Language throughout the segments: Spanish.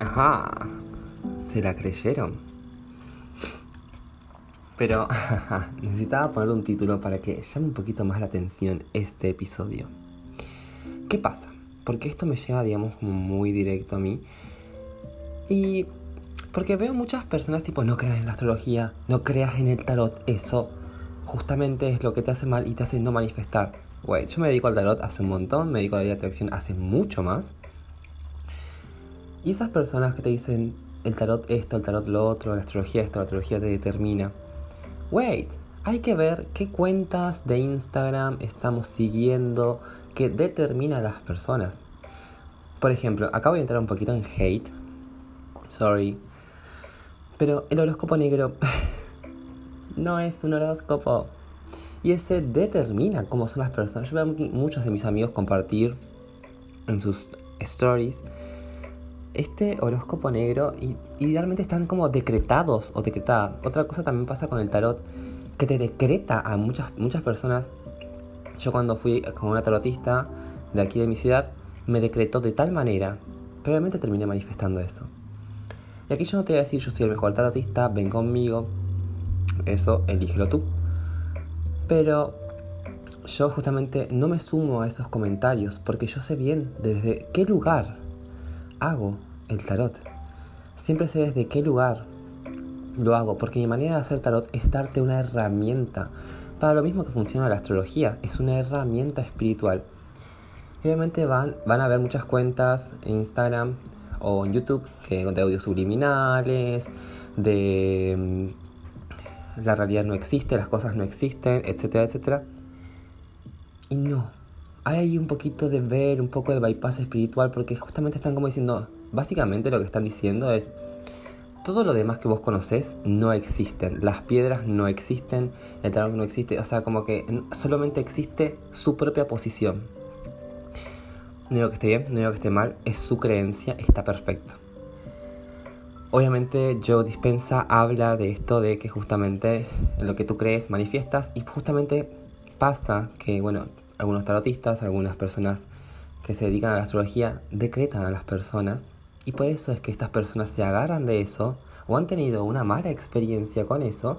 Ajá, ¿se la creyeron? Pero necesitaba poner un título para que llame un poquito más la atención este episodio. ¿Qué pasa? Porque esto me llega, digamos, muy directo a mí. Y porque veo muchas personas tipo, no creas en la astrología, no creas en el tarot, eso justamente es lo que te hace mal y te hace no manifestar. Güey, yo me dedico al tarot hace un montón, me dedico a la ley de atracción hace mucho más. Y esas personas que te dicen el tarot esto, el tarot lo otro, la astrología esto, la astrología te determina. Wait, hay que ver qué cuentas de Instagram estamos siguiendo que determina a las personas. Por ejemplo, acá voy a entrar un poquito en hate. Sorry. Pero el horóscopo negro no es un horóscopo. Y ese determina cómo son las personas. Yo veo muchos de mis amigos compartir en sus stories este horóscopo negro y idealmente están como decretados o decretadas. Otra cosa también pasa con el tarot, que te decreta a muchas, muchas personas. Yo cuando fui con una tarotista de aquí de mi ciudad, me decretó de tal manera que obviamente terminé manifestando eso. Y aquí yo no te voy a decir yo soy el mejor tarotista, ven conmigo, eso elígelo tú. Pero yo justamente no me sumo a esos comentarios porque yo sé bien desde qué lugar hago el tarot. Siempre sé desde qué lugar lo hago, porque mi manera de hacer tarot es darte una herramienta. Para lo mismo que funciona la astrología, es una herramienta espiritual. Obviamente van, van a haber muchas cuentas en Instagram o en YouTube que de audios subliminales, de mm, la realidad no existe, las cosas no existen, etcétera, etcétera. Y no, hay un poquito de ver, un poco de bypass espiritual, porque justamente están como diciendo, básicamente lo que están diciendo es, todo lo demás que vos conocés no existen, las piedras no existen, el tarot no existe, o sea, como que solamente existe su propia posición. No digo que esté bien, no digo que esté mal, es su creencia, está perfecto. Obviamente Joe Dispensa habla de esto de que justamente en lo que tú crees manifiestas y justamente pasa que, bueno, algunos tarotistas, algunas personas que se dedican a la astrología, decretan a las personas y por eso es que estas personas se agarran de eso o han tenido una mala experiencia con eso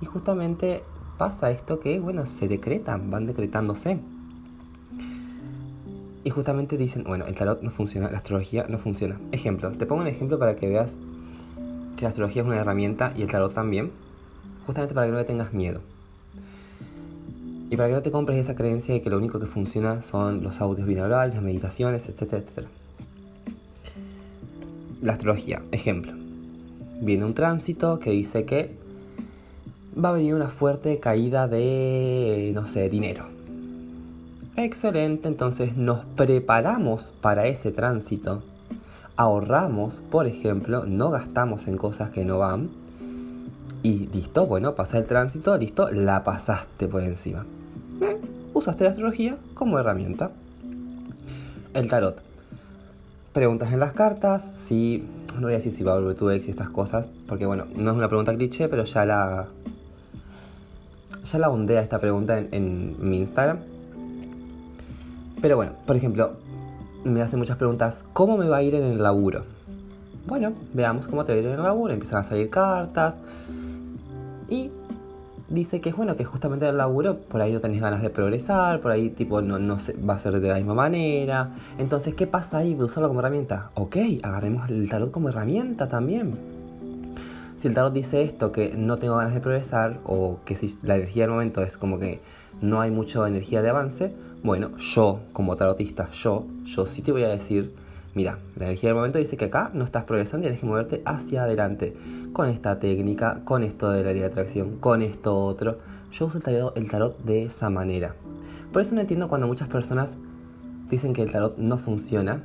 y justamente pasa esto que, bueno, se decretan, van decretándose. Y justamente dicen, bueno, el tarot no funciona, la astrología no funciona. Ejemplo, te pongo un ejemplo para que veas que la astrología es una herramienta y el tarot también, justamente para que no le tengas miedo. Y para que no te compres esa creencia de que lo único que funciona son los audios binaurales, las meditaciones, etcétera, etcétera. La astrología, ejemplo. Viene un tránsito que dice que va a venir una fuerte caída de, no sé, dinero. Excelente, entonces nos preparamos para ese tránsito. Ahorramos, por ejemplo, no gastamos en cosas que no van. Y listo, bueno, pasa el tránsito, listo, la pasaste por encima usaste la astrología como herramienta. El tarot. Preguntas en las cartas, si... No voy a decir si va a volver tu ex y estas cosas, porque bueno, no es una pregunta cliché, pero ya la... Ya la ondea esta pregunta en, en mi Instagram. Pero bueno, por ejemplo, me hacen muchas preguntas. ¿Cómo me va a ir en el laburo? Bueno, veamos cómo te va a ir en el laburo. Empiezan a salir cartas. Y dice que es bueno, que justamente el laburo por ahí no tenés ganas de progresar, por ahí tipo no, no se, va a ser de la misma manera. Entonces, ¿qué pasa ahí usarlo como herramienta? Ok, agarremos el tarot como herramienta también. Si el tarot dice esto, que no tengo ganas de progresar, o que si la energía del momento es como que no hay mucha energía de avance, bueno, yo como tarotista, yo, yo sí te voy a decir Mira, la energía del momento dice que acá no estás progresando y tienes que moverte hacia adelante. Con esta técnica, con esto de la ley de atracción, con esto otro. Yo uso el tarot, el tarot de esa manera. Por eso no entiendo cuando muchas personas dicen que el tarot no funciona.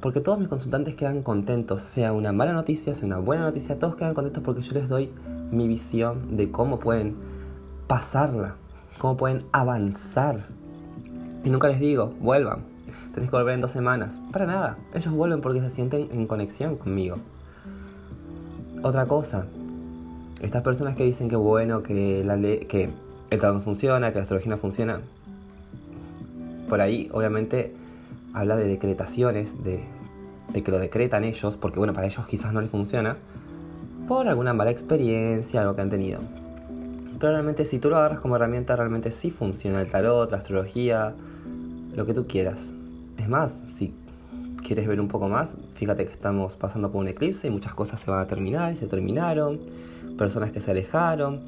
Porque todos mis consultantes quedan contentos, sea una mala noticia, sea una buena noticia, todos quedan contentos porque yo les doy mi visión de cómo pueden pasarla, cómo pueden avanzar. Y nunca les digo, vuelvan, tenés que volver en dos semanas. Para nada, ellos vuelven porque se sienten en conexión conmigo. Otra cosa, estas personas que dicen que bueno, que, el no funciona, que la astrología no funciona, por ahí obviamente habla de decretaciones, de de que lo decretan ellos, porque bueno, para ellos quizás no les funciona, por alguna mala experiencia, algo que han tenido. Pero realmente si tú lo agarras como herramienta, realmente sí funciona el tarot, la astrología, lo que tú quieras. Es más, si quieres ver un poco más, fíjate que estamos pasando por un eclipse y muchas cosas se van a terminar y se terminaron, personas que se alejaron.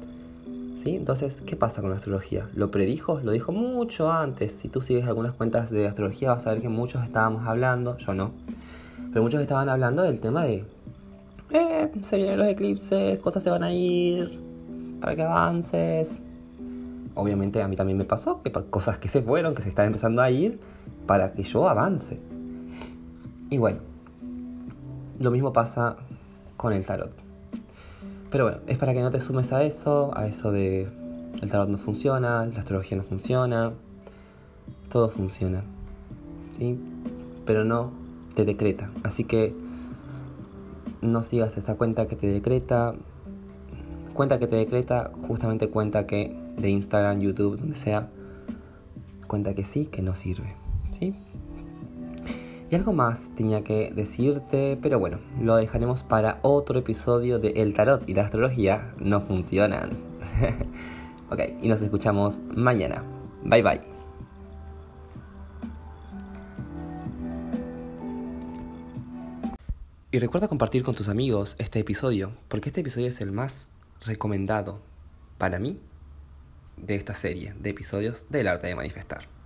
¿sí? Entonces, ¿qué pasa con la astrología? ¿Lo predijo? Lo dijo mucho antes. Si tú sigues algunas cuentas de astrología vas a ver que muchos estábamos hablando, yo no, pero muchos estaban hablando del tema de, eh, se vienen los eclipses, cosas se van a ir, para que avances. Obviamente a mí también me pasó que cosas que se fueron, que se están empezando a ir, para que yo avance. Y bueno, lo mismo pasa con el tarot. Pero bueno, es para que no te sumes a eso, a eso de el tarot no funciona, la astrología no funciona, todo funciona. ¿sí? Pero no te decreta. Así que no sigas esa cuenta que te decreta. Cuenta que te decreta, justamente cuenta que de Instagram, YouTube, donde sea, cuenta que sí, que no sirve. ¿Sí? Y algo más tenía que decirte, pero bueno, lo dejaremos para otro episodio de El Tarot y la Astrología no funcionan. ok, y nos escuchamos mañana. Bye bye. Y recuerda compartir con tus amigos este episodio, porque este episodio es el más recomendado para mí de esta serie de episodios del arte de manifestar.